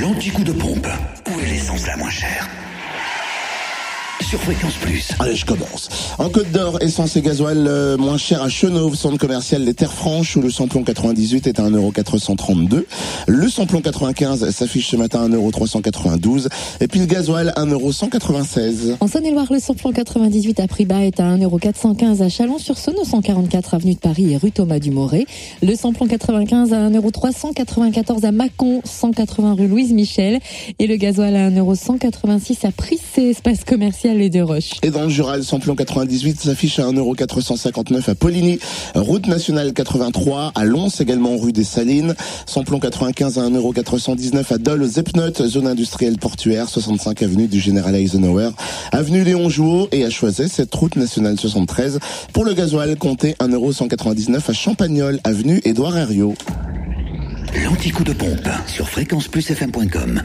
L'anti-coup de pompe. Où est l'essence la moins chère? Sur Fréquence Plus. Allez, je commence. En Côte d'Or, essence et gasoil euh, moins cher à Chenauve, centre commercial des Terres Franches, où le samplon 98 est à 1,432€. Le samplon 95 s'affiche ce matin à 1,392€. Et puis le gasoil, 1,196€. En Saône-et-Loire, le samplon 98 à prix bas est à 1,415€ à Chalon-sur-Saône, au 144 avenue de Paris et rue Thomas Dumoré. Le samplon 95 à 1,394€ à Mâcon, 180 rue Louise Michel. Et le gasoil à 1,186€ à Prissé, espace commercial Et dans le Jura, le samplon 98 s'affiche à 1,459€ à Poligny, route nationale 83 à Lons, également rue des Salines, samplon 95 à 1,419€ à Dole, Zepnot, zone industrielle portuaire, 65 avenue du Général Eisenhower, avenue Léon Jouot et à Choiset, cette route nationale 73. Pour le gasoil, comptez 1,199€ à Champagnol, avenue Édouard Herriot. L'anticoup de pompe sur fréquenceplusfm.com.